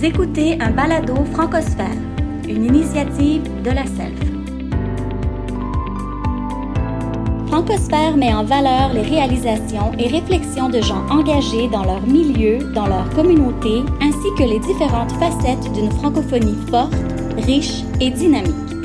Écoutez un balado francosphère, une initiative de la SELF. Francosphère met en valeur les réalisations et réflexions de gens engagés dans leur milieu, dans leur communauté, ainsi que les différentes facettes d'une francophonie forte, riche et dynamique.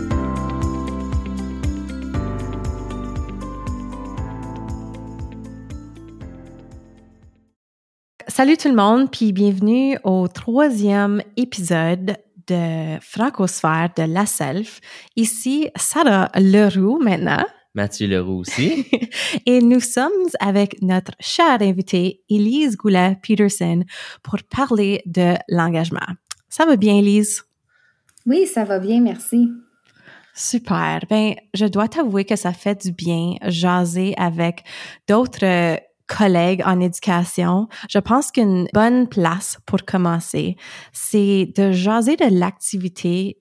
Salut tout le monde, puis bienvenue au troisième épisode de Francosphère de la Self. Ici, Sarah Leroux maintenant. Mathieu Leroux aussi. Et nous sommes avec notre chère invitée, Elise Goulet-Peterson, pour parler de l'engagement. Ça va bien, Elise? Oui, ça va bien, merci. Super. Ben, je dois t'avouer que ça fait du bien jaser avec d'autres collègues en éducation, je pense qu'une bonne place pour commencer, c'est de jaser de l'activité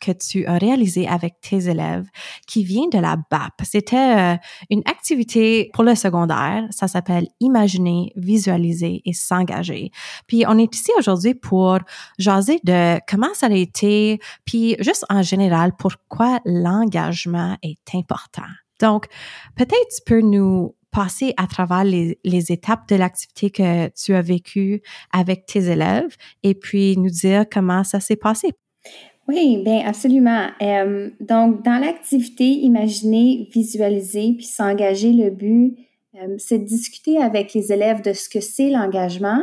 que tu as réalisée avec tes élèves qui vient de la BAP. C'était euh, une activité pour le secondaire. Ça s'appelle Imaginer, visualiser et s'engager. Puis on est ici aujourd'hui pour jaser de comment ça a été, puis juste en général, pourquoi l'engagement est important. Donc, peut-être tu peux nous passer à travers les, étapes de l'activité que tu as vécue avec tes élèves et puis nous dire comment ça s'est passé. Oui, bien absolument. Euh, donc, dans l'activité, imaginer, visualiser puis s'engager, le but, euh, c'est de discuter avec les élèves de ce que c'est l'engagement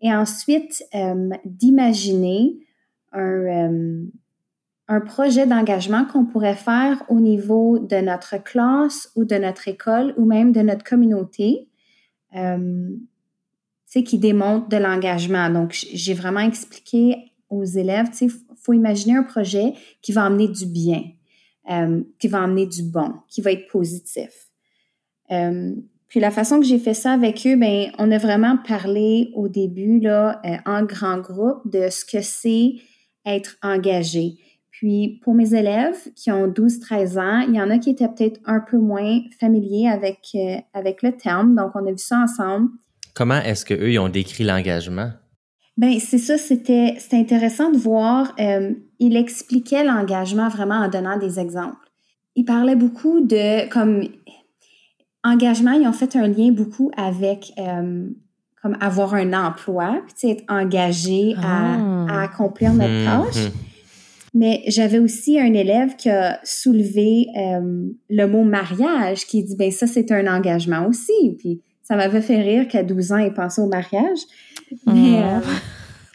et ensuite euh, d'imaginer un, un projet d'engagement qu'on pourrait faire au niveau de notre classe ou de notre école ou même de notre communauté, euh, qui démontre de l'engagement. Donc, j'ai vraiment expliqué aux élèves, il faut imaginer un projet qui va amener du bien, euh, qui va amener du bon, qui va être positif. Euh, puis la façon que j'ai fait ça avec eux, ben, on a vraiment parlé au début là, euh, en grand groupe de ce que c'est être engagé. Puis pour mes élèves qui ont 12-13 ans, il y en a qui étaient peut-être un peu moins familiers avec, euh, avec le terme. Donc, on a vu ça ensemble. Comment est-ce qu'eux, ils ont décrit l'engagement? Ben c'est ça, c'était intéressant de voir. Euh, il expliquait l'engagement vraiment en donnant des exemples. Il parlait beaucoup de comme engagement. Ils ont fait un lien beaucoup avec euh, comme avoir un emploi, puis être engagé à, ah. à, accomplir notre mmh, tâche. Mmh. Mais j'avais aussi un élève qui a soulevé euh, le mot mariage, qui dit, ben ça, c'est un engagement aussi. Puis ça m'avait fait rire qu'à 12 ans, il pensait au mariage. Mais, euh,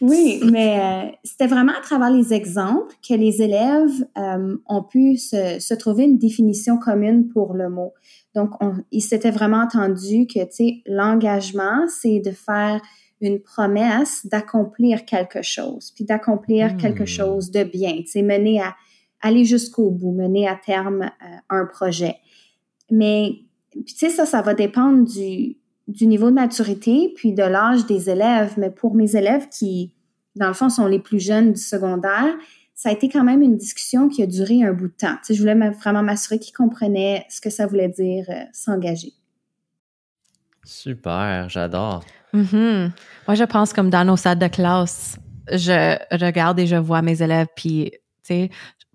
oui, mais euh, c'était vraiment à travers les exemples que les élèves ont pu se, se, trouver une définition commune pour le mot. Donc, on, ils s'étaient vraiment entendu que, tu sais, l'engagement, c'est de faire une promesse d'accomplir quelque chose, puis d'accomplir quelque hmm. chose de bien, sais, mener à aller jusqu'au bout, mener à terme euh, un projet. Mais, tu sais, ça, ça va dépendre du, du niveau de maturité, puis de l'âge des élèves. Mais pour mes élèves qui, dans le fond, sont les plus jeunes du secondaire, ça a été quand même une discussion qui a duré un bout de temps. Tu sais, je voulais vraiment m'assurer qu'ils comprenaient ce que ça voulait dire euh, s'engager. Super, j'adore. Mm-hmm. Moi, je pense comme dans nos salles de classe, je regarde et je vois mes élèves, puis, tu sais,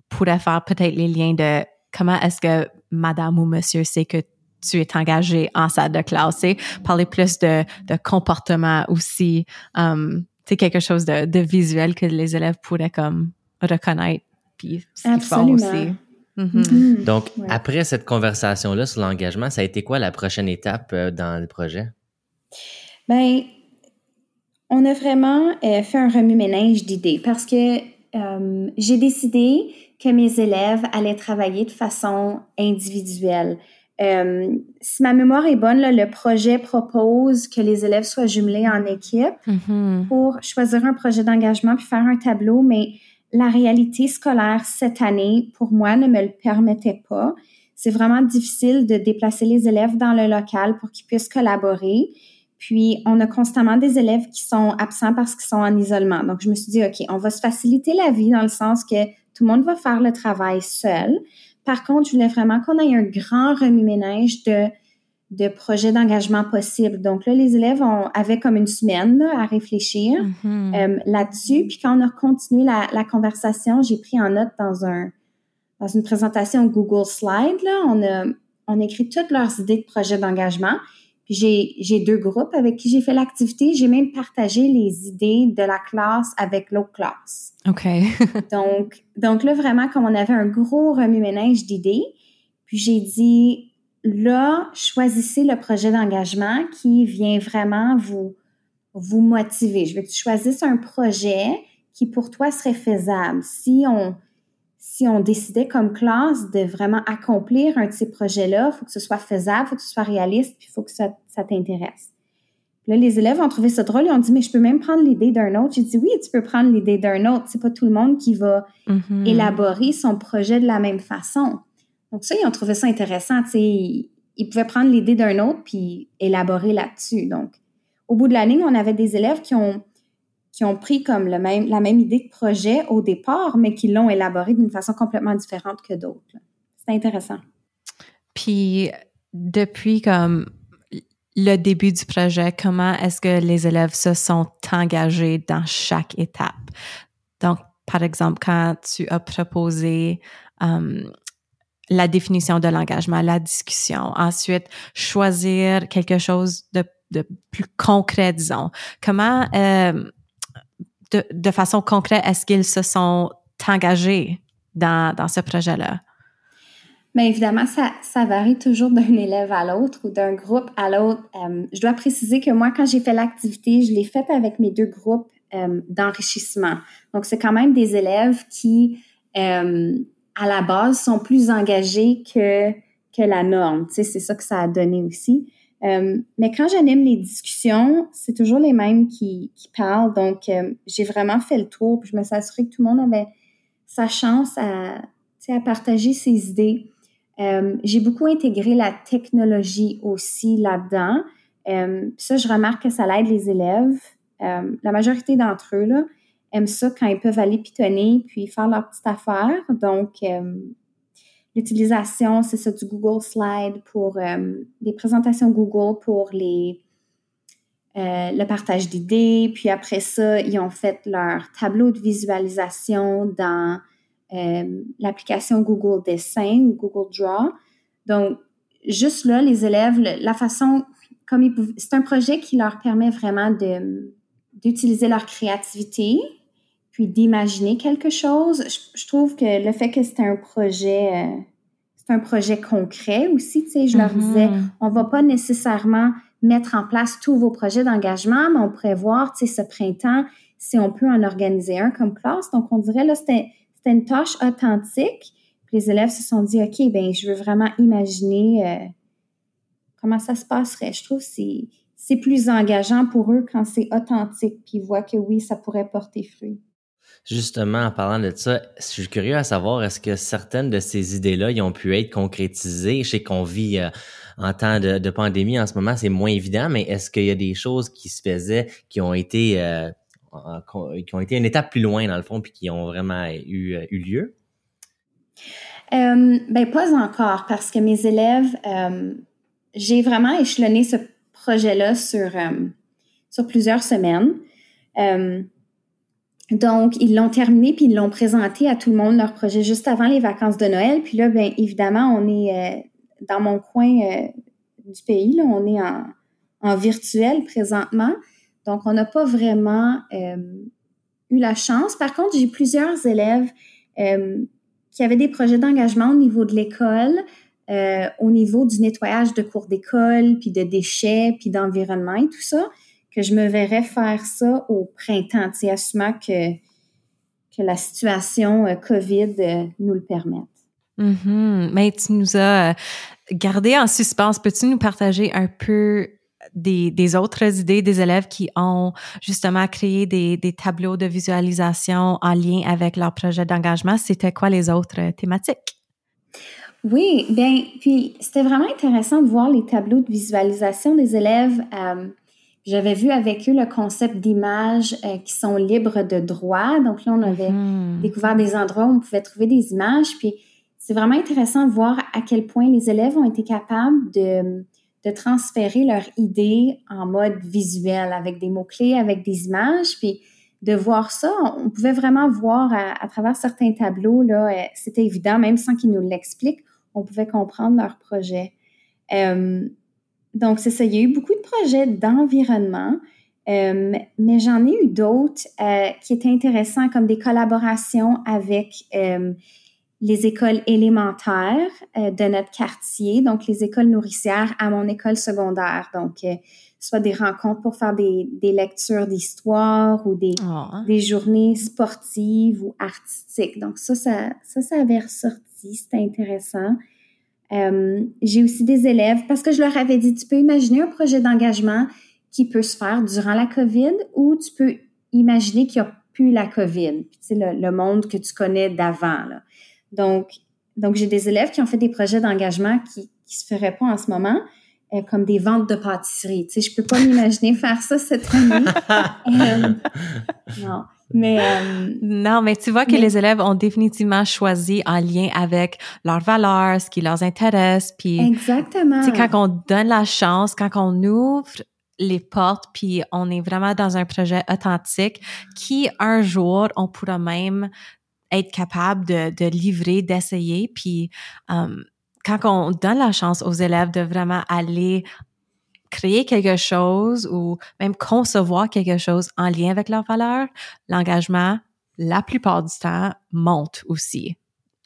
pourrais faire peut-être les liens de comment est-ce que madame ou monsieur sait que tu es engagé en salle de classe, et parler plus de, de comportement aussi, um, tu sais, quelque chose de, de, visuel que les élèves pourraient comme reconnaître, puis ce qu'ils font aussi. Mm-hmm. Mm-hmm. Donc, après cette conversation-là sur l'engagement, ça a été quoi la prochaine étape euh, dans le projet? Ben, on a vraiment euh, fait un remue-ménage d'idées parce que euh, j'ai décidé que mes élèves allaient travailler de façon individuelle. Euh, si ma mémoire est bonne, là, le projet propose que les élèves soient jumelés en équipe mm-hmm. pour choisir un projet d'engagement puis faire un tableau, mais la réalité scolaire cette année, pour moi, ne me le permettait pas. C'est vraiment difficile de déplacer les élèves dans le local pour qu'ils puissent collaborer. Puis, on a constamment des élèves qui sont absents parce qu'ils sont en isolement. Donc, je me suis dit, OK, on va se faciliter la vie dans le sens que tout le monde va faire le travail seul. Par contre, je voulais vraiment qu'on ait un grand remue-ménage de de projets d'engagement possibles. Donc là, les élèves ont, avaient comme une semaine à réfléchir mm-hmm. euh, là-dessus. Puis quand on a continué la, la conversation, j'ai pris en note dans un dans une présentation Google Slide. Là, on a on a écrit toutes leurs idées de projets d'engagement. Puis j'ai, j'ai deux groupes avec qui j'ai fait l'activité. J'ai même partagé les idées de la classe avec l'autre classe. OK. donc, donc là, vraiment, comme on avait un gros remue-ménage d'idées, puis j'ai dit, là, choisissez le projet d'engagement qui vient vraiment vous, vous motiver. Je veux que tu choisisses un projet qui pour toi serait faisable. Si on, si on décidait comme classe de vraiment accomplir un de ces projets-là, il faut que ce soit faisable, il faut que ce soit réaliste, puis il faut que ça, ça t'intéresse. Là, les élèves ont trouvé ça drôle. Ils ont dit, mais je peux même prendre l'idée d'un autre. J'ai dit, oui, tu peux prendre l'idée d'un autre. C'est pas tout le monde qui va mm-hmm. élaborer son projet de la même façon. Donc ça, ils ont trouvé ça intéressant. Tu sais, ils, pouvaient prendre l'idée d'un autre puis élaborer là-dessus. Donc, au bout de la ligne, on avait des élèves qui ont qui ont pris comme le même, la même idée de projet au départ, mais qui l'ont élaboré d'une façon complètement différente que d'autres. C'est intéressant. Puis, depuis comme le début du projet, comment est-ce que les élèves se sont engagés dans chaque étape? Donc, par exemple, quand tu as proposé um, la définition de l'engagement, la discussion, ensuite choisir quelque chose de, de plus concret, disons. Comment euh, de, façon concrète, est-ce qu'ils se sont engagés dans, ce projet-là? Bien évidemment, ça, ça varie toujours d'un élève à l'autre ou d'un groupe à l'autre. Euh, je dois préciser que moi, quand j'ai fait l'activité, je l'ai faite avec mes deux groupes euh, d'enrichissement. Donc, c'est quand même des élèves qui, euh, à la base, sont plus engagés que, que la norme. Tu sais, c'est ça que ça a donné aussi. Euh, mais quand j'anime les discussions, c'est toujours les mêmes qui, parlent. Donc, euh, j'ai vraiment fait le tour. Puis je me suis assurée que tout le monde avait sa chance à, à partager ses idées. Euh, j'ai beaucoup intégré la technologie aussi là-dedans. ça, je remarque que ça aide les élèves. la majorité d'entre eux là, aiment ça quand ils peuvent aller pitonner puis faire leur petite affaire. Donc, l'utilisation, c'est ça, du Google Slide pour euh, des présentations Google pour euh, le partage d'idées. Puis après ça, ils ont fait leur tableau de visualisation dans euh, l'application Google Dessin ou Google Draw. Donc, juste là, les élèves, la façon comme c'est un projet qui leur permet vraiment de d'utiliser leur créativité, puis d'imaginer quelque chose. Je, trouve que le fait que c'était un projet, euh, c'est un projet concret aussi, tu sais, je leur disais, mm-hmm. on va pas nécessairement mettre en place tous vos projets d'engagement, mais on pourrait voir, tu sais, ce printemps, si on peut en organiser un comme classe. Donc, on dirait, là, c'était une tâche authentique. Puis les élèves se sont dit, OK, ben je veux vraiment imaginer euh, comment ça se passerait. Je trouve que c'est plus engageant pour eux quand c'est authentique, puis ils voient que oui, ça pourrait porter fruit. Justement, en parlant de ça, je suis curieux à savoir, est-ce que certaines de ces idées-là, ont pu être concrétisées? Je sais qu'on vit euh, en temps de, pandémie en ce moment, c'est moins évident, mais est-ce qu'il y a des choses qui se faisaient qui ont été euh, qui ont été une étape plus loin dans le fond, puis qui ont vraiment eu, euh, eu lieu? ben pas encore, parce que mes élèves, j'ai vraiment échelonné ce projet-là sur, sur plusieurs semaines. Donc, ils l'ont terminé puis ils l'ont présenté à tout le monde, leur projet, juste avant les vacances de Noël. Puis là, bien évidemment, on est euh, dans mon coin euh, du pays, là, on est en, virtuel présentement. Donc, on n'a pas vraiment euh, eu la chance. Par contre, j'ai plusieurs élèves qui avaient des projets d'engagement au niveau de l'école, au niveau du nettoyage de cours d'école, puis de déchets, puis d'environnement et tout ça que je me verrais faire ça au printemps, assumant que, que la situation euh, COVID euh, nous le permette. Mm-hmm. Mais tu nous as euh, gardé en suspens. Peux-tu nous partager un peu des, des, autres idées des élèves qui ont justement créé des, des, tableaux de visualisation en lien avec leur projet d'engagement? C'était quoi les autres thématiques? Oui, bien, puis c'était vraiment intéressant de voir les tableaux de visualisation des élèves. J'avais vu avec eux le concept d'images euh, qui sont libres de droit. Donc là, on avait mhm. découvert des endroits où on pouvait trouver des images. Puis c'est vraiment intéressant de voir à quel point les élèves ont été capables de, de transférer leur idée en mode visuel, avec des mots-clés, avec des images, puis de voir ça, on pouvait vraiment voir à, travers certains tableaux, là, euh, c'était évident, même sans qu'ils nous l'expliquent, on pouvait comprendre leur projet. Euh, donc, c'est ça, il y a eu beaucoup de projets d'environnement, euh, mais j'en ai eu d'autres qui étaient intéressants, comme des collaborations avec les écoles élémentaires de notre quartier, donc les écoles nourricières à mon école secondaire. Donc, soit des rencontres pour faire des, des lectures d'histoire ou des, ah. des journées sportives ou artistiques. Donc ça, ça, ça, ça avait ressorti, c'était intéressant. Euh, j'ai aussi des élèves, parce que je leur avais dit, tu peux imaginer un projet d'engagement qui peut se faire durant la COVID ou tu peux imaginer qu'il n'y a plus la COVID, tu sais, le, le, monde que tu connais d'avant. Donc, donc j'ai des élèves qui ont fait des projets d'engagement qui ne se feraient pas en ce moment, euh, comme des ventes de pâtisserie. Tu sais, je peux pas m'imaginer faire ça cette année. Euh, non. Mais euh, non, mais tu vois que les élèves ont définitivement choisi en lien avec leurs valeurs, ce qui leur intéresse, puis exactement. Sais, quand on donne la chance, quand on ouvre les portes, puis on est vraiment dans un projet authentique, qui un jour on pourra même être capable de, de livrer, d'essayer, puis quand on donne la chance aux élèves de vraiment aller créer quelque chose ou même concevoir quelque chose en lien avec leurs valeurs, l'engagement, la plupart du temps, monte aussi.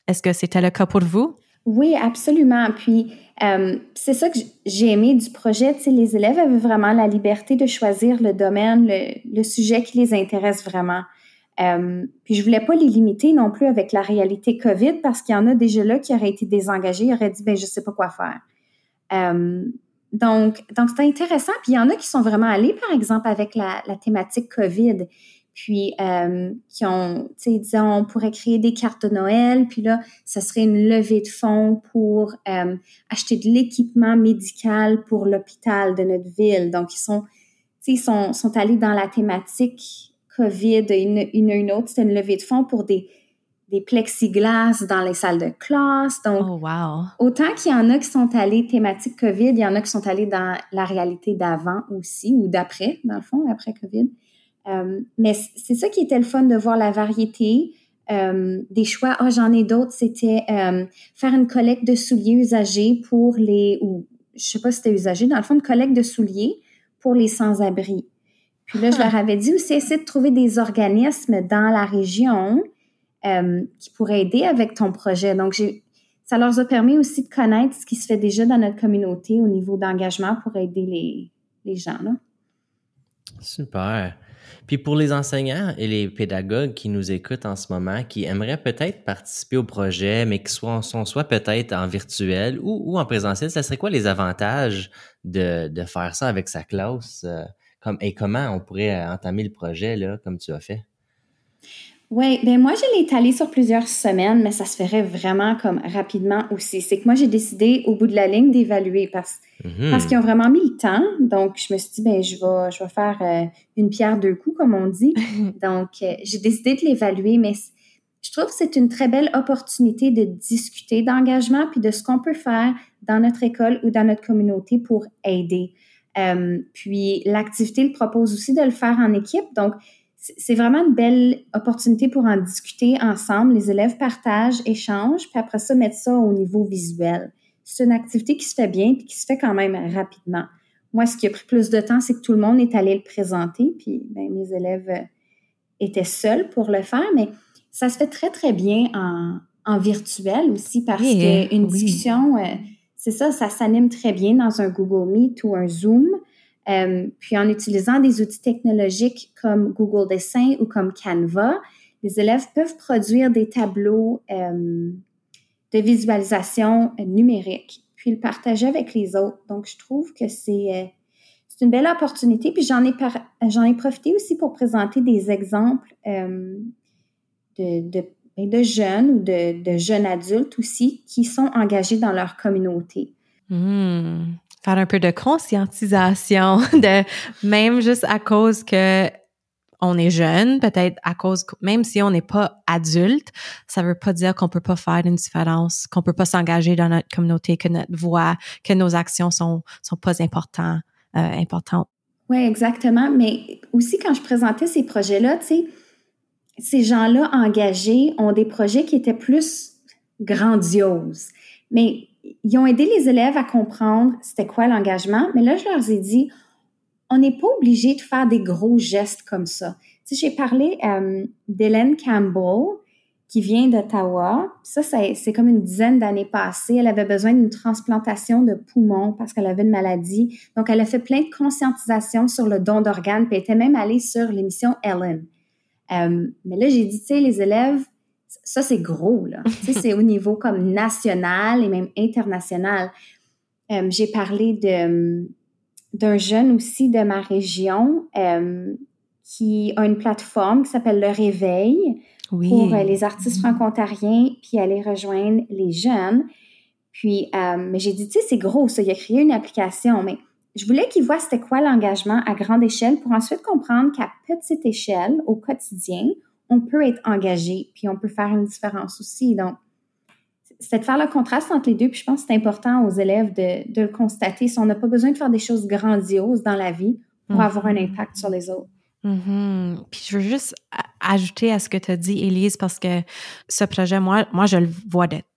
Est-ce que c'était le cas pour vous? Oui, absolument. Puis, euh, c'est ça que j'ai aimé du projet. Les élèves avaient vraiment la liberté de choisir le domaine, le, sujet qui les intéresse vraiment. Euh, puis je voulais pas les limiter non plus avec la réalité COVID parce qu'il y en a déjà là qui auraient été désengagés, auraient dit ben je sais pas quoi faire. Euh, donc donc c'était intéressant. Puis il y en a qui sont vraiment allés par exemple avec la, la thématique COVID, puis euh, qui ont tu sais disons on pourrait créer des cartes de Noël, puis là ça serait une levée de fonds pour euh, acheter de l'équipement médical pour l'hôpital de notre ville. Donc ils sont ils sont, sont allés dans la thématique COVID, une, une, une autre, c'était une levée de fonds pour des, des plexiglas dans les salles de classe. Donc, oh, wow. autant qu'il y en a qui sont allés thématique COVID, il y en a qui sont allés dans la réalité d'avant aussi, ou d'après, dans le fond, après COVID. Euh, mais c'est ça qui était le fun de voir la variété. Euh, des choix. Ah, j'en ai d'autres. C'était euh, faire une collecte de souliers usagés pour les, ou je sais pas si c'était usagé, dans le fond, une collecte de souliers pour les sans-abri. Puis là, je leur avais dit aussi, essayer de trouver des organismes dans la région euh, qui pourraient aider avec ton projet. Donc, ça leur a permis aussi de connaître ce qui se fait déjà dans notre communauté au niveau d'engagement pour aider les, gens. Super. Puis pour les enseignants et les pédagogues qui nous écoutent en ce moment, qui aimeraient peut-être participer au projet, mais qui sont soit peut-être en virtuel ou, en présentiel, ça serait quoi les avantages de, faire ça avec sa classe? Euh, et comment on pourrait entamer le projet, comme tu as fait? Oui, ben moi, je l'ai étalé sur plusieurs semaines, mais ça se ferait vraiment comme rapidement aussi. C'est que moi, j'ai décidé au bout de la ligne d'évaluer parce, mm-hmm. parce qu'ils ont vraiment mis le temps. Donc, je me suis dit, ben je vais, je vais faire euh, une pierre deux coups, comme on dit. Donc, euh, j'ai décidé de l'évaluer, mais je trouve que c'est une très belle opportunité de discuter d'engagement puis de ce qu'on peut faire dans notre école ou dans notre communauté pour aider. Euh, puis l'activité le propose aussi de le faire en équipe. Donc, c'est vraiment une belle opportunité pour en discuter ensemble. Les élèves partagent, échangent, puis après ça, mettre ça au niveau visuel. C'est une activité qui se fait bien puis qui se fait quand même rapidement. Moi, ce qui a pris plus de temps, c'est que tout le monde est allé le présenter, puis ben, mes élèves euh, étaient seuls pour le faire, mais ça se fait très, très bien en, en virtuel aussi parce qu'une discussion... Euh, c'est ça, ça s'anime très bien dans un Google Meet ou un Zoom. Euh, puis en utilisant des outils technologiques comme Google Dessin ou comme Canva, les élèves peuvent produire des tableaux euh, de visualisation numérique, puis le partager avec les autres. Donc, je trouve que c'est euh, une belle opportunité. Puis j'en ai, j'en ai profité aussi pour présenter des exemples de, de ben, de jeunes ou de, jeunes adultes aussi qui sont engagés dans leur communauté. Hmm. Faire un peu de conscientisation, de même juste à cause que on est jeune, peut-être à cause, même si on n'est pas adulte, ça veut pas dire qu'on peut pas faire une différence, qu'on peut pas s'engager dans notre communauté, que notre voix, que nos actions sont sont pas importantes, euh, importantes. Oui, exactement. Mais aussi quand je présentais ces projets-là, tu sais, ces gens-là engagés ont des projets qui étaient plus grandioses. Mais ils ont aidé les élèves à comprendre c'était quoi l'engagement. Mais là, je leur ai dit, on n'est pas obligé de faire des gros gestes comme ça. Tu sais, j'ai parlé euh, d'Hélène Campbell, qui vient d'Ottawa. Ça, c'est comme une dizaine d'années passées. Elle avait besoin d'une transplantation de poumon parce qu'elle avait une maladie. Donc, elle a fait plein de conscientisation sur le don d'organes, puis elle était même allée sur l'émission Ellen. Euh, mais là, j'ai dit, tu sais, les élèves, ça, c'est gros, là. tu sais, c'est au niveau comme national et même international. Euh, j'ai parlé de d'un jeune aussi de ma région euh, qui a une plateforme qui s'appelle Le Réveil pour les artistes franco-ontariens, puis aller rejoindre les jeunes. Puis, mais j'ai dit, tu sais, c'est gros, ça. Il a créé une application, mais je voulais qu'ils voient c'était quoi l'engagement à grande échelle pour ensuite comprendre qu'à petite échelle, au quotidien, on peut être engagé, puis on peut faire une différence aussi. Donc, c'est de faire le contraste entre les deux, puis je pense que c'est important aux élèves de, de le constater. Si on n'a pas besoin de faire des choses grandioses dans la vie pour mm-hmm. avoir un impact sur les autres. Mm-hmm. Puis je veux juste ajouter à ce que tu as dit, Élise, parce que ce projet, moi, moi, je le vois d'être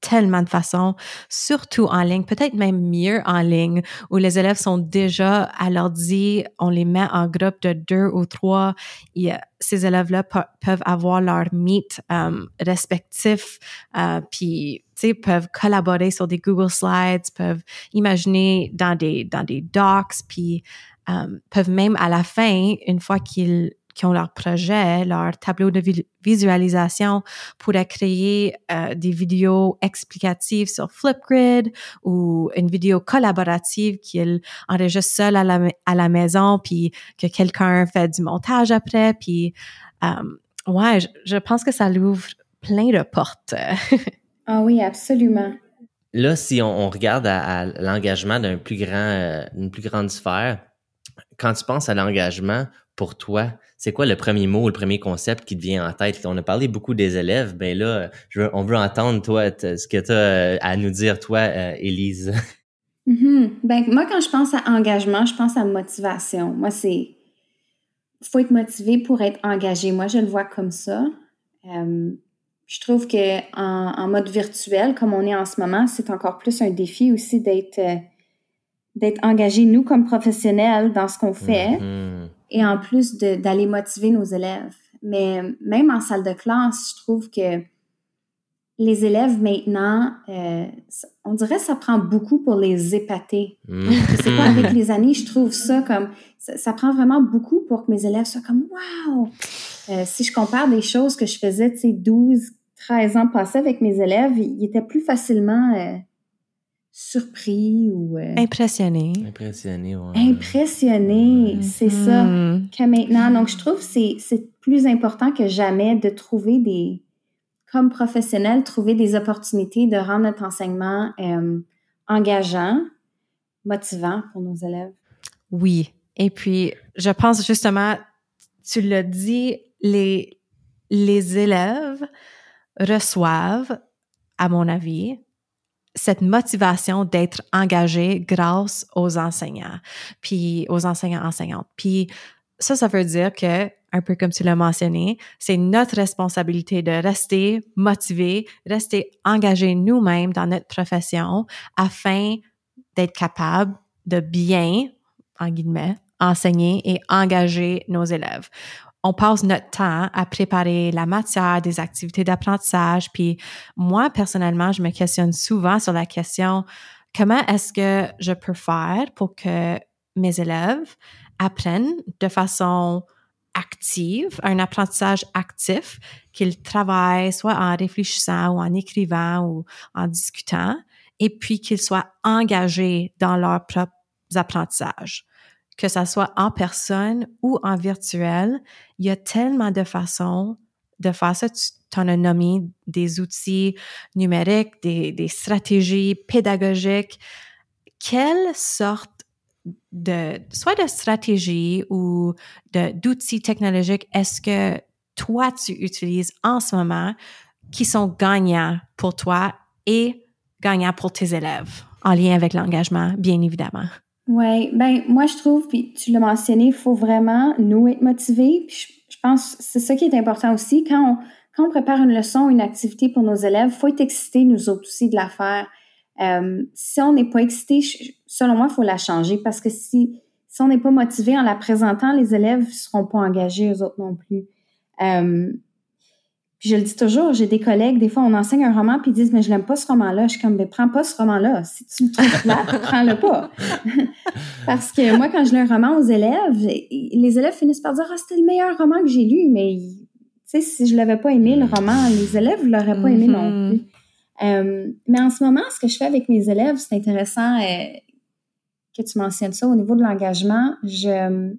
tellement de façons, surtout en ligne, peut-être même mieux en ligne, où les élèves sont déjà à l'ordi, on les met en groupe de deux ou trois. Ces élèves-là peuvent avoir leur meet um, respectif, euh, puis peuvent collaborer sur des Google Slides, peuvent imaginer dans des dans des docs, puis um, peuvent même à la fin, une fois qu'ils qui ont leur projet, leur tableau de visualisation, pourraient créer euh, des vidéos explicatives sur Flipgrid ou une vidéo collaborative qu'ils enregistrent seul à la, à la maison, puis que quelqu'un fait du montage après. Puis, euh, ouais, je, pense que ça l'ouvre plein de portes. ah oui, absolument. Là, si on, regarde à, l'engagement d'un plus grand, euh, d'une plus grande sphère, quand tu penses à l'engagement, pour toi, c'est quoi le premier mot, le premier concept qui te vient en tête? On a parlé beaucoup des élèves, ben là, on veut entendre, toi, ce que tu as euh, à nous dire, toi, euh, Élise. Ben, moi, quand je pense à engagement, je pense à motivation. Moi, c'est. Il faut être motivé pour être engagé. Moi, je le vois comme ça. Euh, je trouve que en, mode virtuel, comme on est en ce moment, c'est encore plus un défi aussi d'être d'être engagé, nous, comme professionnels, dans ce qu'on fait. Mm-hmm et en plus d'aller motiver nos élèves. Mais même en salle de classe, je trouve que les élèves maintenant, euh, on dirait que ça prend beaucoup pour les épater. Mm. C'est pas avec les années, je trouve ça comme ça, prend vraiment beaucoup pour que mes élèves soient comme wow. Euh, si je compare des choses que je faisais, tu sais, 12, 13 ans passés avec mes élèves, ils étaient plus facilement euh, surpris ou... Euh, impressionné. Impressionné, ouais. Impressionné, c'est ça. Hmm. Que maintenant, donc je trouve que c'est plus important que jamais de trouver des, comme professionnel, trouver des opportunités de rendre notre enseignement euh, engageant, motivant pour nos élèves. Oui. Et puis, je pense justement, tu l'as dit, les, les élèves reçoivent, à mon avis, cette motivation d'être engagé grâce aux enseignants, puis aux enseignants enseignantes. Puis ça, ça veut dire que, un peu comme tu l'as mentionné, c'est notre responsabilité de rester motivé, rester engagé nous-mêmes dans notre profession afin d'être capable de bien, en guillemets, enseigner et engager nos élèves on passe notre temps à préparer la matière, des activités d'apprentissage. Puis moi, personnellement, je me questionne souvent sur la question, comment est-ce que je peux faire pour que mes élèves apprennent de façon active, un apprentissage actif, qu'ils travaillent soit en réfléchissant ou en écrivant ou en discutant, et puis qu'ils soient engagés dans leurs propres apprentissages? Que ça soit en personne ou en virtuel, il y a tellement de façons de faire ça. Tu en as nommé des outils numériques, des, des stratégies pédagogiques. Quelle sorte de soit de stratégie ou d'outils technologiques est-ce que toi tu utilises en ce moment qui sont gagnants pour toi et gagnants pour tes élèves en lien avec l'engagement, bien évidemment? Oui, ben moi je trouve, puis tu l'as mentionné, il faut vraiment nous être motivés. Puis je, pense que c'est ça qui est important aussi. Quand on, quand on prépare une leçon, une activité pour nos élèves, il faut être excité, nous autres aussi, de la faire. Euh, si on n'est pas excité, selon moi, il faut la changer parce que si, si on n'est pas motivé en la présentant, les élèves ne seront pas engagés, eux autres non plus. Euh, puis je le dis toujours, j'ai des collègues, des fois on enseigne un roman puis ils disent mais je l'aime pas ce roman-là. Je suis comme mais prends pas ce roman-là. Si tu le trouves là, prends-le pas. Parce que moi quand je lis un roman aux élèves, les élèves finissent par dire ah c'était le meilleur roman que j'ai lu, mais tu sais si je l'avais pas aimé le roman, les élèves l'auraient pas aimé non mm-hmm. plus. Euh, mais en ce moment, ce que je fais avec mes élèves, c'est intéressant euh, que tu mentionnes ça au niveau de l'engagement. Je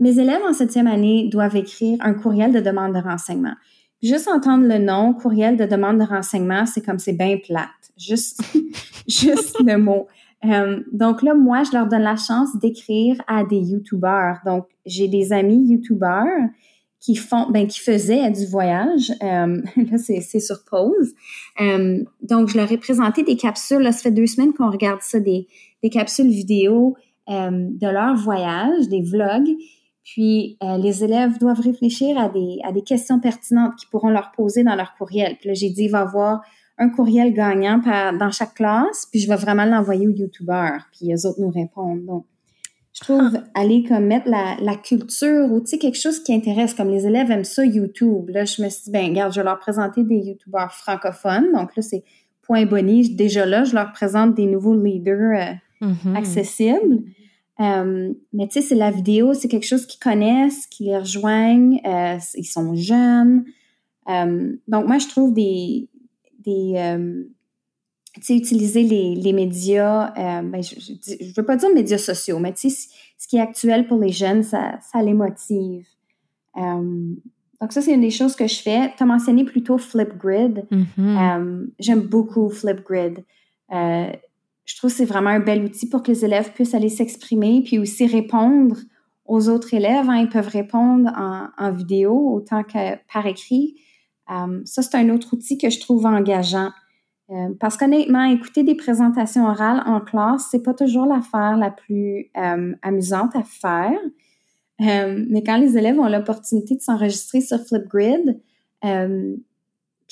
mes élèves en septième année doivent écrire un courriel de demande de renseignement. Juste entendre le nom, courriel de demande de renseignement, c'est comme c'est bien plate. Juste, juste le mot. Euh, donc là, moi, je leur donne la chance d'écrire à des YouTubeurs. Donc, j'ai des amis YouTubeurs qui font, ben, qui faisaient du voyage. Euh, là, c'est sur pause. Euh, donc, je leur ai présenté des capsules. Là, ça fait deux semaines qu'on regarde ça, des, des capsules vidéo de leur voyage, des vlogs. Puis, euh, les élèves doivent réfléchir à des, à des questions pertinentes qu'ils pourront leur poser dans leur courriel. Puis là, j'ai dit, il va y avoir un courriel gagnant par, dans chaque classe, puis je vais vraiment l'envoyer aux YouTubeurs, puis les autres nous répondent. Donc, je trouve aller comme mettre la, la culture ou, tu sais, quelque chose qui intéresse, comme les élèves aiment ça, YouTube. Là, je me suis dit, ben, regarde, je vais leur présenter des YouTubeurs francophones. Donc là, c'est Point Bonnie. Déjà là, je leur présente des nouveaux leaders euh, mm-hmm. accessibles. Euh, mais tu sais, c'est la vidéo, c'est quelque chose qu'ils connaissent, qui les rejoignent, euh, ils sont jeunes. Euh, donc, moi, je trouve des. des tu sais, utiliser les, les médias, ben, je ne veux pas dire médias sociaux, mais tu sais, ce qui est actuel pour les jeunes, ça, ça les motive. donc, ça, c'est une des choses que je fais. Tu as mentionné plutôt Flipgrid. Mm-hmm. J'aime beaucoup Flipgrid je trouve que c'est vraiment un bel outil pour que les élèves puissent aller s'exprimer, puis aussi répondre aux autres élèves. Hein. Ils peuvent répondre en, vidéo autant que par écrit. Euh, ça, c'est un autre outil que je trouve engageant. Euh, parce qu'honnêtement, écouter des présentations orales en classe, c'est pas toujours l'affaire la plus euh, amusante à faire. mais quand les élèves ont l'opportunité de s'enregistrer sur Flipgrid,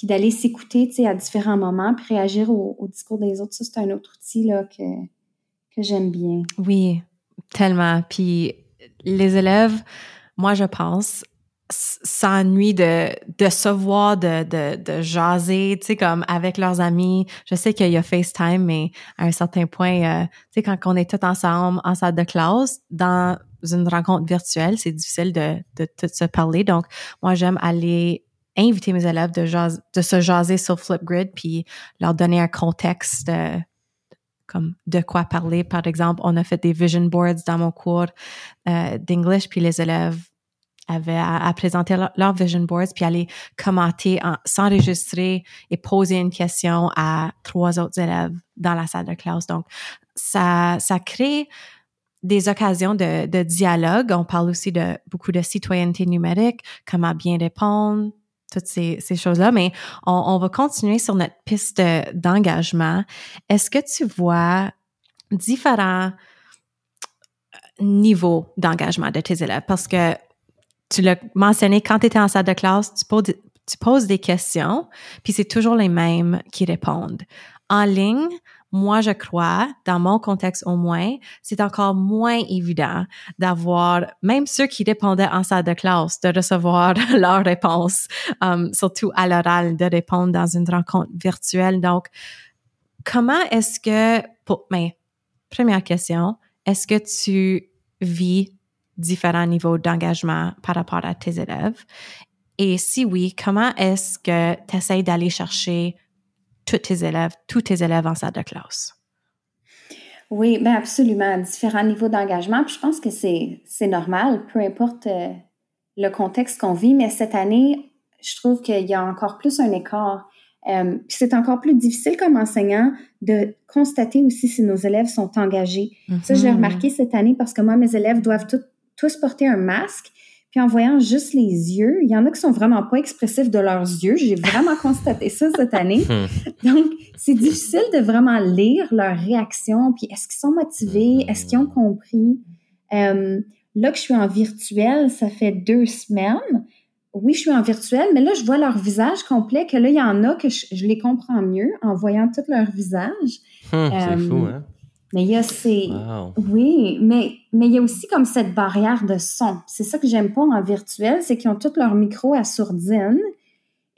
puis d'aller s'écouter, à différents moments, puis réagir au, discours des autres. Ça, c'est un autre outil, là, que, que j'aime bien. Oui, tellement. Puis les élèves, moi, je pense, s'ennuient de, de se voir, de, de, de jaser, tu sais, comme avec leurs amis. Je sais qu'il y a FaceTime, mais à un certain point, euh, tu sais, quand on est tous ensemble en salle de classe, dans une rencontre virtuelle, c'est difficile de, de tout se parler. Donc, moi, j'aime aller inviter mes élèves de, de se jaser sur Flipgrid puis leur donner un contexte de, comme de quoi parler. Par exemple, on a fait des vision boards dans mon cours euh, d'English, puis les élèves avaient à, présenter leur, vision boards, puis aller commenter, s'enregistrer et poser une question à trois autres élèves dans la salle de classe. Donc, ça, ça crée des occasions de, de dialogue. On parle aussi de beaucoup de citoyenneté numérique, comment bien répondre, toutes ces, choses-là, mais on, on, va continuer sur notre piste d'engagement. Est-ce que tu vois différents euh, niveaux d'engagement de tes élèves? Parce que tu l'as mentionné, quand tu étais en salle de classe, tu poses, tu poses des questions, puis c'est toujours les mêmes qui répondent. En ligne, moi, je crois, dans mon contexte au moins, c'est encore moins évident d'avoir, même ceux qui répondaient en salle de classe, de recevoir leur réponse, um, surtout à l'oral, de répondre dans une rencontre virtuelle. Donc, comment est-ce que, pour, mais, première question, est-ce que tu vis différents niveaux d'engagement par rapport à tes élèves? Et si oui, comment est-ce que tu essaies d'aller chercher tous tes élèves, tous tes élèves en salle de classe. Oui, bien absolument. Différents niveaux d'engagement. Puis je pense que c'est, normal, peu importe euh, le contexte qu'on vit. Mais cette année, je trouve qu'il y a encore plus un écart. Euh, c'est encore plus difficile comme enseignant de constater aussi si nos élèves sont engagés. Ça, je l'ai Mhm. remarqué cette année parce que moi, mes élèves doivent tout- tous porter un masque. Puis en voyant juste les yeux, il y en a qui sont vraiment pas expressifs de leurs yeux. J'ai vraiment constaté ça cette année. Hmm. Donc, c'est difficile de vraiment lire leurs réactions. Puis est-ce qu'ils sont motivés? Est-ce qu'ils ont compris? Euh, là que je suis en virtuel, ça fait deux semaines. Oui, je suis en virtuel, mais là, je vois leur visage complet, que là, il y en a que je, je les comprends mieux en voyant tout leur visage. Hum, c'est Euh, fou, hein? Mais il y a ces... Wow. Oui, mais mais il y a aussi comme cette barrière de son. C'est ça que j'aime pas en virtuel, c'est qu'ils ont tous leur micro à sourdine.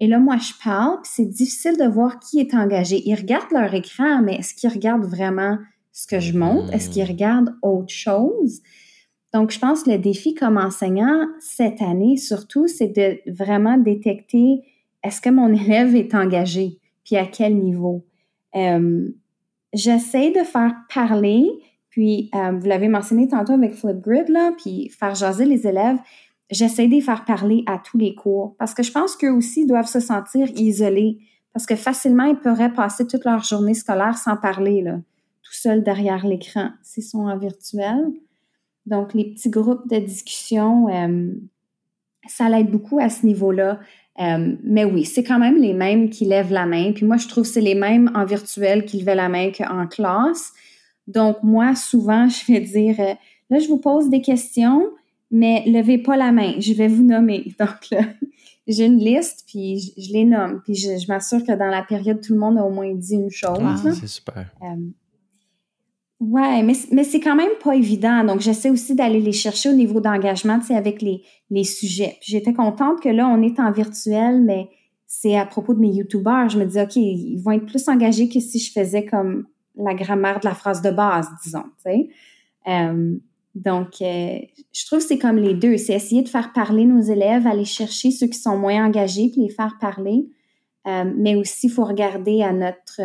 Et là, moi, je parle, puis c'est difficile de voir qui est engagé. Ils regardent leur écran, mais est-ce qu'ils regardent vraiment ce que je montre? Est-ce qu'ils regardent autre chose? Donc, je pense que le défi comme enseignant cette année, surtout, c'est de vraiment détecter est-ce que mon élève est engagé, puis à quel niveau. Euh, J'essaie de faire parler, puis euh, vous l'avez mentionné tantôt avec Flipgrid, là, puis faire jaser les élèves. J'essaie de les faire parler à tous les cours parce que je pense qu'eux aussi doivent se sentir isolés parce que facilement, ils pourraient passer toute leur journée scolaire sans parler, là, tout seuls derrière l'écran s'ils sont en virtuel. Donc, les petits groupes de discussion, euh, ça l'aide beaucoup à ce niveau-là. Euh, mais oui, c'est quand même les mêmes qui lèvent la main. Puis moi, je trouve que c'est les mêmes en virtuel qui levaient la main qu'en classe. Donc, moi, souvent, je vais dire, euh, là, je vous pose des questions, mais levez pas la main, je vais vous nommer. Donc, là, j'ai une liste, puis je, je les nomme. Puis je, je m'assure que dans la période, tout le monde a au moins dit une chose. Là. C'est super. Euh, ouais, mais, mais c'est quand même pas évident. Donc, j'essaie aussi d'aller les chercher au niveau d'engagement, tu sais, avec les, les sujets. J'étais contente que là, on est en virtuel, mais c'est à propos de mes YouTubers. Je me dis, OK, ils vont être plus engagés que si je faisais comme la grammaire de la phrase de base, disons, tu sais. Euh, donc, euh, je trouve que c'est comme les deux. C'est essayer de faire parler nos élèves, aller chercher ceux qui sont moins engagés, puis les faire parler. Euh, mais aussi, il faut regarder à notre,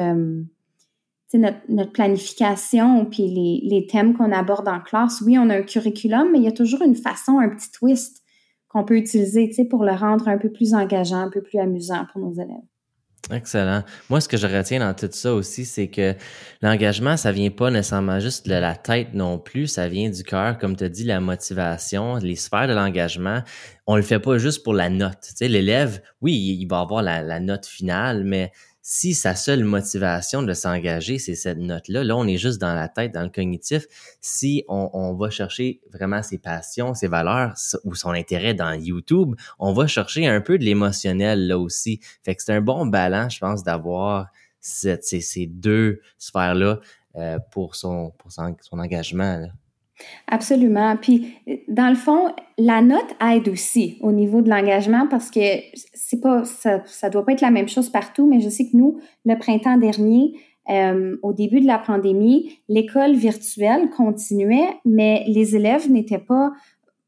notre, planification, puis les, thèmes qu'on aborde en classe. Oui, on a un curriculum, mais il y a toujours une façon, un petit twist qu'on peut utiliser, pour le rendre un peu plus engageant, un peu plus amusant pour nos élèves. Excellent. Moi, ce que je retiens dans tout ça aussi, c'est que l'engagement, ça vient pas nécessairement juste de la tête non plus, ça vient du cœur, comme tu as dit, la motivation, les sphères de l'engagement. On le fait pas juste pour la note. L'élève, oui, il va avoir la note finale, mais si sa seule motivation de s'engager, c'est cette note-là, là, on est juste dans la tête, dans le cognitif. Si on, on va chercher vraiment ses passions, ses valeurs ou son intérêt dans YouTube, on va chercher un peu de l'émotionnel là aussi. Fait que c'est un bon balance, je pense, d'avoir cette- ces, deux sphères-là euh, pour, son, engagement. Absolument. Puis, dans le fond, la note aide aussi au niveau de l'engagement parce que c'est pas, ça, ça doit pas être la même chose partout, mais je sais que nous, le printemps dernier, euh, au début de la pandémie, l'école virtuelle continuait, mais les élèves n'étaient pas.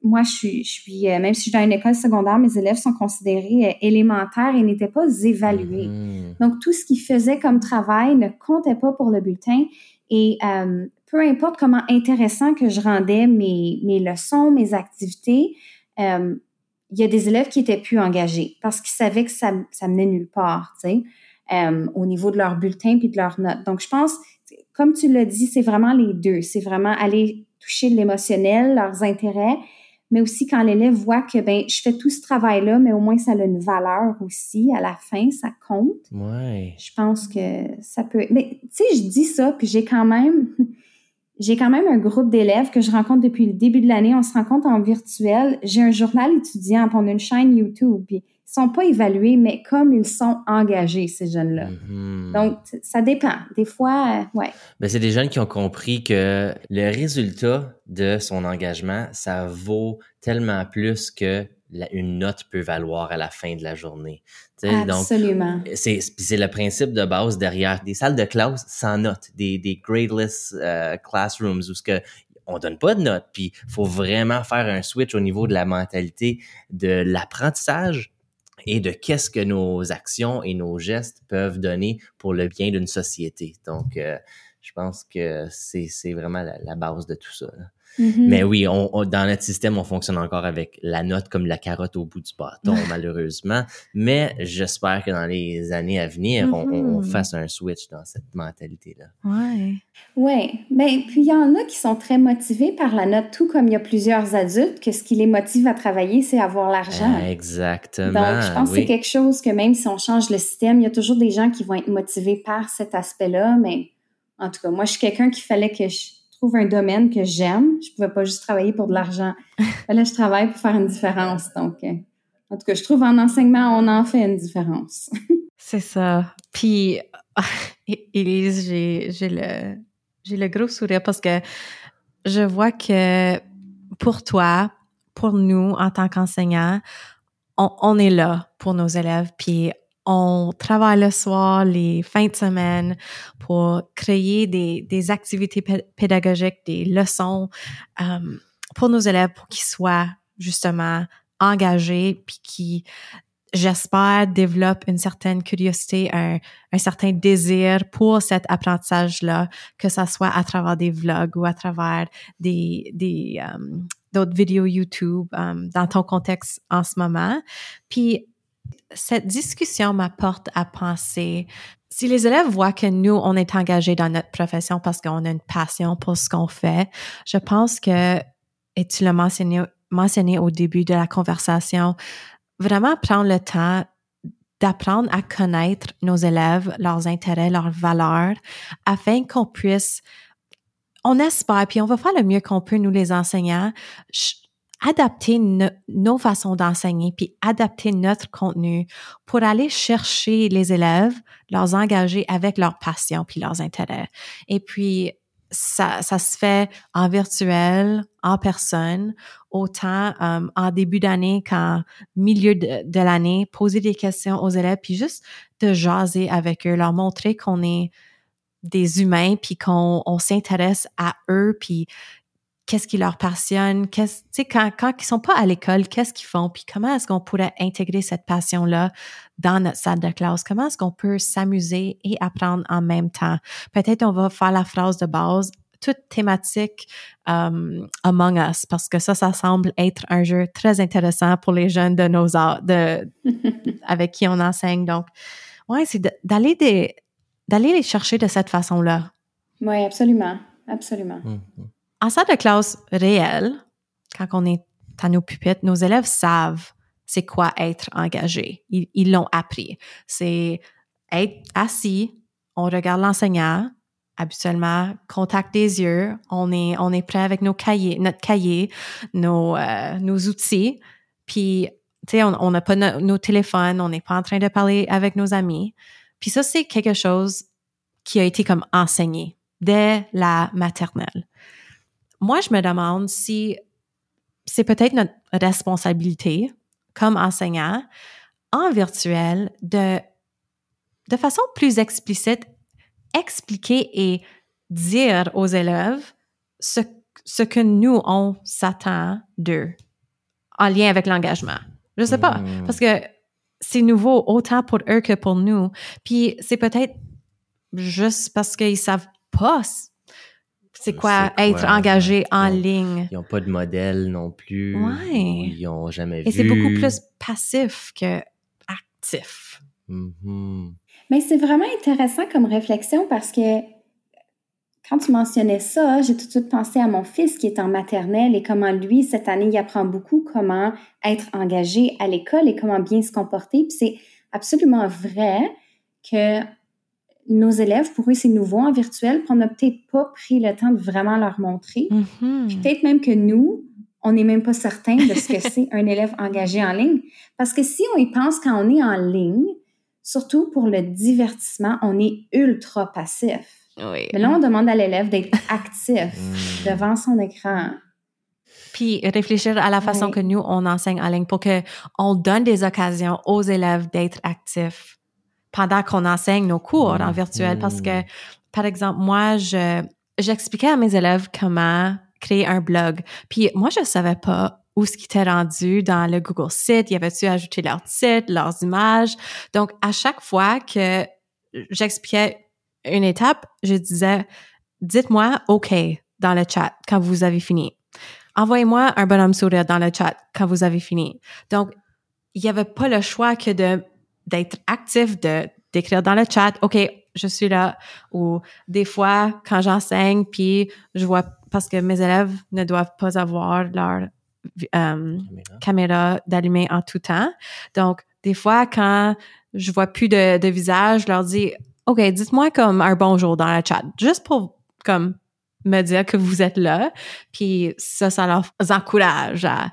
Moi, je suis, je suis, euh, même si je suis dans une école secondaire, mes élèves sont considérés euh, élémentaires et n'étaient pas évalués. Mhm. Donc, tout ce qu'ils faisaient comme travail ne comptait pas pour le bulletin. Et euh, peu importe comment intéressant que je rendais mes, leçons, mes activités, euh, il y a des élèves qui étaient plus engagés parce qu'ils savaient que ça, ça menait nulle part, tu sais, euh, au niveau de leur bulletin puis de leurs notes. Donc, je pense, comme tu l'as dit, c'est vraiment les deux. C'est vraiment aller toucher l'émotionnel, leurs intérêts, mais aussi quand l'élève voit que, ben, je fais tout ce travail-là, mais au moins ça a une valeur aussi. À la fin, ça compte Ouais. je pense que ça peut. Mais tu sais, je dis ça, puis j'ai quand même, j'ai quand même un groupe d'élèves que je rencontre depuis le début de l'année. On se rencontre en virtuel. J'ai un journal étudiant, puis on a une chaîne YouTube. Puis sont pas évalués, mais comme ils sont engagés ces jeunes-là. Mhm. Donc ça dépend. Des fois, euh, ouais. Ben, c'est des jeunes qui ont compris que le résultat de son engagement, ça vaut tellement plus que la- une note peut valoir à la fin de la journée. Absolument. c'est le principe de base derrière des salles de classe sans notes, des, des gradeless euh, classrooms où ce que on donne pas de notes, puis faut vraiment faire un switch au niveau de la mentalité de l'apprentissage et de qu'est-ce que nos actions et nos gestes peuvent donner pour le bien d'une société. Donc, euh, je pense que c'est vraiment la, base de tout ça. Mhm. Mais oui, on, on- dans notre système, on fonctionne encore avec la note comme la carotte au bout du bâton, malheureusement. Mais j'espère que dans les années à venir, on, on- on Mhm. fasse un switch dans cette mentalité-là. Ouais. Oui, ben, puis il y en a qui sont très motivés par la note, tout comme il y a plusieurs adultes que ce qui les motive à travailler, c'est avoir l'argent. Ah, Exactement. Donc, je pense que oui. c'est quelque chose que même si on change le système, il y a toujours des gens qui vont être motivés par cet aspect-là. Mais en tout cas, moi, je suis quelqu'un qui fallait que je trouve un domaine que j'aime. Je pouvais pas juste travailler pour de l'argent. Que je travaille pour faire une différence. Donc, euh, en tout cas, je trouve en enseignement, on en fait une différence. C'est ça. Puis, Élise, j'ai, j'ai le, j'ai le gros sourire parce que je vois que pour toi, pour nous, en tant qu'enseignants, on, on est là pour nos élèves, puis on travaille le soir, les fins de semaine pour créer des, activités pé- pédagogiques, des leçons euh, pour nos élèves pour qu'ils soient justement engagés, puis qui j'espère, développe une certaine curiosité, un, un certain désir pour cet apprentissage-là, que ça soit à travers des vlogs ou à travers des, des euh, d'autres vidéos YouTube euh, dans ton contexte en ce moment. Puis cette discussion m'apporte à penser si les élèves voient que nous, on est engagés dans notre profession parce qu'on a une passion pour ce qu'on fait, je pense que, et tu l'as mentionné, mentionné au début de la conversation, vraiment prendre le temps d'apprendre à connaître nos élèves, leurs intérêts, leurs valeurs, afin qu'on puisse, on espère, puis on va faire le mieux qu'on peut, nous les enseignants, adapter no- nos façons d'enseigner, puis adapter notre contenu pour aller chercher les élèves, leur engager avec leur passion puis leurs intérêts. Et puis, ça, ça se fait en virtuel, en personne, autant euh, en début d'année qu'en milieu de, de l'année, poser des questions aux élèves, puis juste de jaser avec eux, leur montrer qu'on est des humains, puis qu'on on s'intéresse à eux, puis qu'est-ce qui leur passionne, qu'est-ce, tu sais, quand, quand ils sont pas à l'école, qu'est-ce qu'ils font, puis comment est-ce qu'on pourrait intégrer cette passion-là dans notre salle de classe, comment est-ce qu'on peut s'amuser et apprendre en même temps? Peut-être on va faire la phrase de base, toute thématique um, Among Us, parce que ça, ça semble être un jeu très intéressant pour les jeunes de nos âges, de, avec qui on enseigne. Donc, ouais, c'est d'aller des, d'aller les chercher de cette façon-là. oui, absolument. Absolument. Mhm. En salle de classe réelle, quand on est à nos pupitres, nos élèves savent c'est quoi être engagé. Ils l'ont appris. C'est être assis, on regarde l'enseignant, habituellement, contact des yeux, on est, on est prêt avec nos cahiers, notre cahier, nos, euh, nos outils, puis, tu sais, on n'a pas no- nos téléphones, on n'est pas en train de parler avec nos amis. Puis ça, c'est quelque chose qui a été comme enseigné dès la maternelle. Moi, je me demande si c'est peut-être notre responsabilité comme enseignant en virtuel de, de façon plus explicite, expliquer et dire aux élèves ce, ce que nous, on s'attend d'eux en lien avec l'engagement. Je sais pas, Mm. parce que c'est nouveau autant pour eux que pour nous. Puis c'est peut-être juste parce qu'ils savent pas c'est quoi être engagé en ligne? Ils n'ont pas de modèle non plus. Ouais. ou Ils n'ont jamais vu. Et c'est beaucoup plus passif que actif. Mhm. Mais c'est vraiment intéressant comme réflexion parce que quand tu mentionnais ça, j'ai tout de suite pensé à mon fils qui est en maternelle et comment lui, cette année, il apprend beaucoup comment être engagé à l'école et comment bien se comporter. Puis c'est absolument vrai que nos élèves, pour eux, c'est nouveau en virtuel, puis on n'a peut-être pas pris le temps de vraiment leur montrer. Mhm. Puis peut-être même que nous, on n'est même pas certain de ce que c'est un élève engagé en ligne. Parce que si on y pense quand on est en ligne, surtout pour le divertissement, on est ultra passif. Oui. Mais là, on demande à l'élève d'être actif Mm. devant son écran. Puis réfléchir à la façon Oui. que nous, on enseigne en ligne pour que on donne des occasions aux élèves d'être actifs pendant qu'on enseigne nos cours en Mm. virtuel. Parce que, par exemple, moi, je, j'expliquais à mes élèves comment créer un blog. Puis moi, je savais pas où ce qui était rendu dans le Google Site. Y avait-tu ajouté leur titre, leurs images? Donc, à chaque fois que j'expliquais une étape, je disais, dites-moi OK dans le chat quand vous avez fini. envoyez-moi un bonhomme sourire dans le chat quand vous avez fini. Donc, il n'y avait pas le choix que de d'être actif, de d'écrire dans le chat, OK, je suis là. Ou des fois, quand j'enseigne, puis je vois, parce que mes élèves ne doivent pas avoir leur euh, caméra, d'allumer en tout temps. Donc, des fois, quand je vois plus de, de visage, je leur dis, OK, dites-moi comme un bonjour dans le chat, juste pour comme me dire que vous êtes là. Puis ça, ça leur encourage à,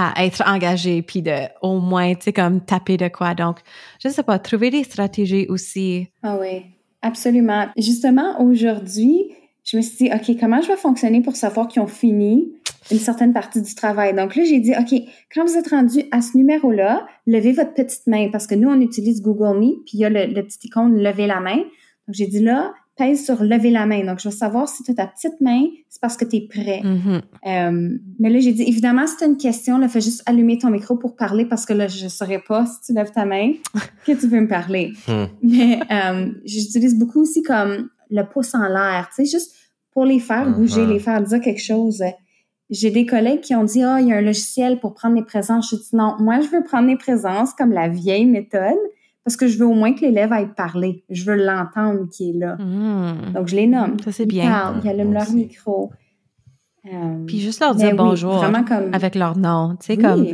à être engagés, puis de au moins, tu sais, comme taper de quoi. Donc, je sais pas, trouver des stratégies aussi. Ah oui, absolument. Justement, aujourd'hui, je me suis dit, OK, comment je vais fonctionner pour savoir qu'ils ont fini une certaine partie du travail? Donc là, j'ai dit, OK, quand vous êtes rendu à ce numéro-là, levez votre petite main parce que nous, on utilise Google Meet, puis il y a le, petit icône lever la main. Donc j'ai dit là, pèse sur lever la main. Donc je veux savoir si tu as ta petite main, c'est parce que tu es prêt. Mm-hmm. Euh, mais là, j'ai dit, évidemment, si tu une question, là, fais juste allumer ton micro pour parler parce que là, je ne saurais pas si tu lèves ta main que tu veux me parler. Hmm. Mais euh, j'utilise beaucoup aussi comme le pouce en l'air, tu sais, juste pour les faire bouger, Uh-huh. les faire dire quelque chose. J'ai des collègues qui ont dit Ah, il y a un logiciel pour prendre les présences. Je dis non, moi, je veux prendre les présences comme la vieille méthode parce que je veux au moins que l'élève aille parler. Je veux l'entendre qui est là. Mm. Donc, je les nomme. Ça, c'est Ils bien. parlent, ils allument Moi leur micro. Euh, Puis juste leur dire oui, bonjour Vraiment comme. avec leur nom, tu sais, Oui, comme...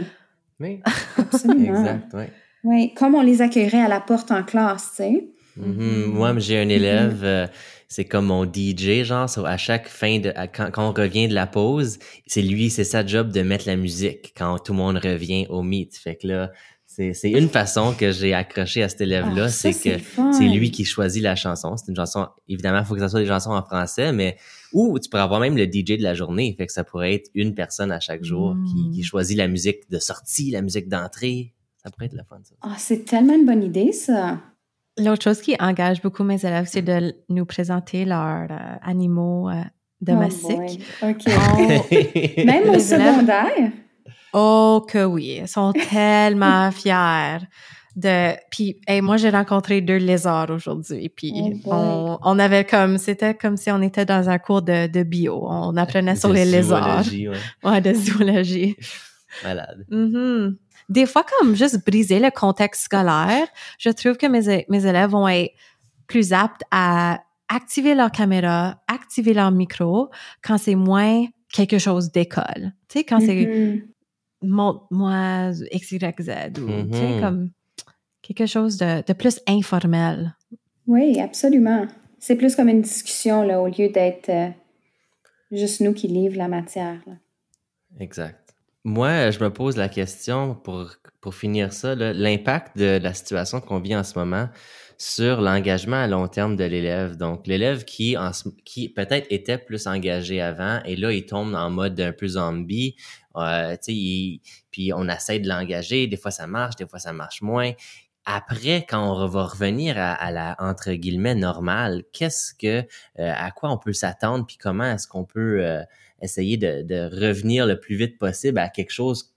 Oui, absolument. exact, oui. Oui, comme on les accueillerait à la porte en classe, tu sais. Mhm. Moi, j'ai un élève, euh, c'est comme mon DJ, genre, so, à chaque fin de, à- quand, quand on revient de la pause, c'est lui, c'est sa job de mettre la musique quand tout le monde revient au meet. Fait que là, c'est, une façon que j'ai accroché à cet élève-là, Ah, c'est que c'est lui qui choisit la chanson. C'est une chanson, évidemment, il faut que ça soit des chansons en français, mais, ou tu pourrais avoir même le DJ de la journée. Fait que ça pourrait être une personne à chaque jour qui, Mm. qui choisit la musique de sortie, la musique d'entrée. Ça pourrait être le fun, ça. Ah, c'est tellement une bonne idée, ça. L'autre chose qui engage beaucoup mes élèves, c'est de nous présenter leurs euh, animaux euh, domestiques. Oh boy. OK. On- Même au Les élèves- secondaire? Oh que oui, ils sont tellement fiers de. Puis, hey, moi j'ai rencontré deux lézards aujourd'hui. Puis Oh on, on avait comme, c'était comme si on était dans un cours de, de bio. On apprenait sur De les lézards, zoologie, ouais. ouais, de zoologie. Malade. Mhm. Des fois, comme juste briser le contexte scolaire, je trouve que mes, mes élèves vont être plus aptes à activer leur caméra, activer leur micro quand c'est moins quelque chose d'école. Tu sais, quand c'est Mhm. Montre-moi X, Y, Z ou tu sais, Mhm. comme quelque chose de, de plus informel. Oui, absolument. C'est plus comme une discussion, là, au lieu d'être euh, juste nous qui livrent la matière. là. Exact. Moi, je me pose la question pour, pour finir ça, l'impact de la situation qu'on vit en ce moment sur l'engagement à long terme de l'élève. Donc, l'élève qui, en qui peut-être était plus engagé avant et là, il tombe en mode un peu zombie. Euh, il- puis on essaie de l'engager. Des fois, ça marche, des fois, ça marche moins. Après, quand on va revenir à, à la entre guillemets normale, qu'est-ce que, euh, à quoi on peut s'attendre, puis comment est-ce qu'on peut euh, essayer de, de revenir le plus vite possible à quelque chose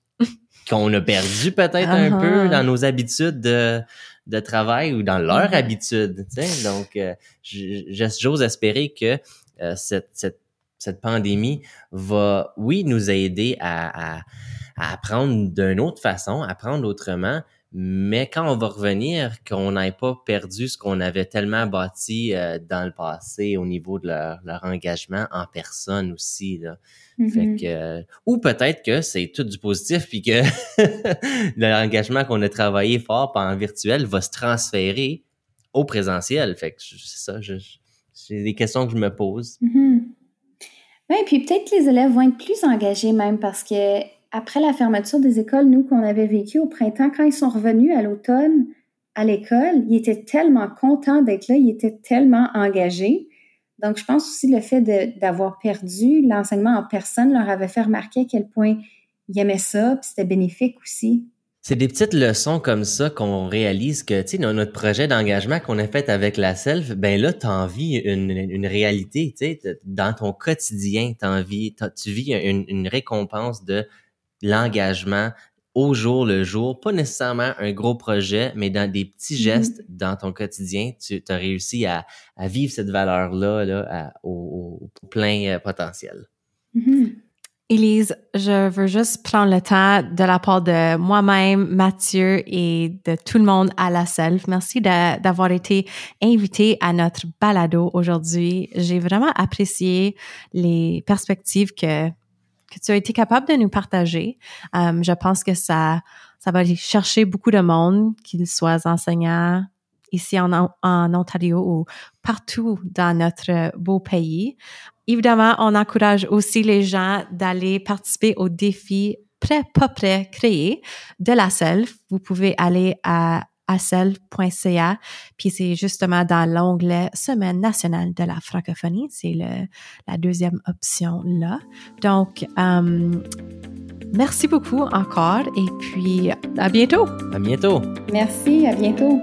qu'on a perdu peut-être un peu dans nos habitudes de, de travail ou dans leur Mhm. habitude. tu sais? Donc, euh, j'ose espérer que euh, cette, cette, cette pandémie va, oui, nous aider à, à, à apprendre d'une autre façon, apprendre autrement, mais quand on va revenir, qu'on n'ait pas perdu ce qu'on avait tellement bâti euh, dans le passé au niveau de leur, leur engagement en personne aussi. Là. Fait Mhm. que, euh, ou peut-être que c'est tout du positif, puis que l'engagement qu'on a travaillé fort en virtuel va se transférer au présentiel. Fait que c'est ça, c'est des questions que je me pose. Mhm. Oui, puis peut-être que les élèves vont être plus engagés même parce que après la fermeture des écoles, nous, qu'on avait vécu au printemps, quand ils sont revenus à l'automne à l'école, ils étaient tellement contents d'être là, ils étaient tellement engagés. Donc, je pense aussi le fait d'avoir perdu l'enseignement en personne leur avait fait remarquer à quel point ils aimaient ça, puis c'était bénéfique aussi. C'est des petites leçons comme ça qu'on réalise que, tu sais, dans notre projet d'engagement qu'on a fait avec la self, ben là, tu vis une, une réalité, tu sais, dans ton quotidien, t'en vis- tu vis une, une récompense de l'engagement au jour le jour, pas nécessairement un gros projet, mais dans des petits Mhm. gestes dans ton quotidien, tu as réussi à, à vivre cette valeur-là là, à- au, au plein euh, potentiel. Mhm. Élise, je veux juste prendre le temps de la part de moi-même, Mathieu et de tout le monde à la self. Merci d'avoir été invité à notre balado aujourd'hui. J'ai vraiment apprécié les perspectives que, que tu as été capable de nous partager. Um, je pense que ça, ça va chercher beaucoup de monde, qu'ils soient enseignants ici en, en Ontario ou partout dans notre beau pays. Évidemment, on encourage aussi les gens d'aller participer au défi prêt, pas prêt, créé de la self. Vous pouvez aller à self.ca, puis c'est justement dans l'onglet Semaine nationale de la francophonie. C'est la deuxième option là. Donc, euh, merci beaucoup encore et puis à bientôt. À bientôt. Merci, à bientôt.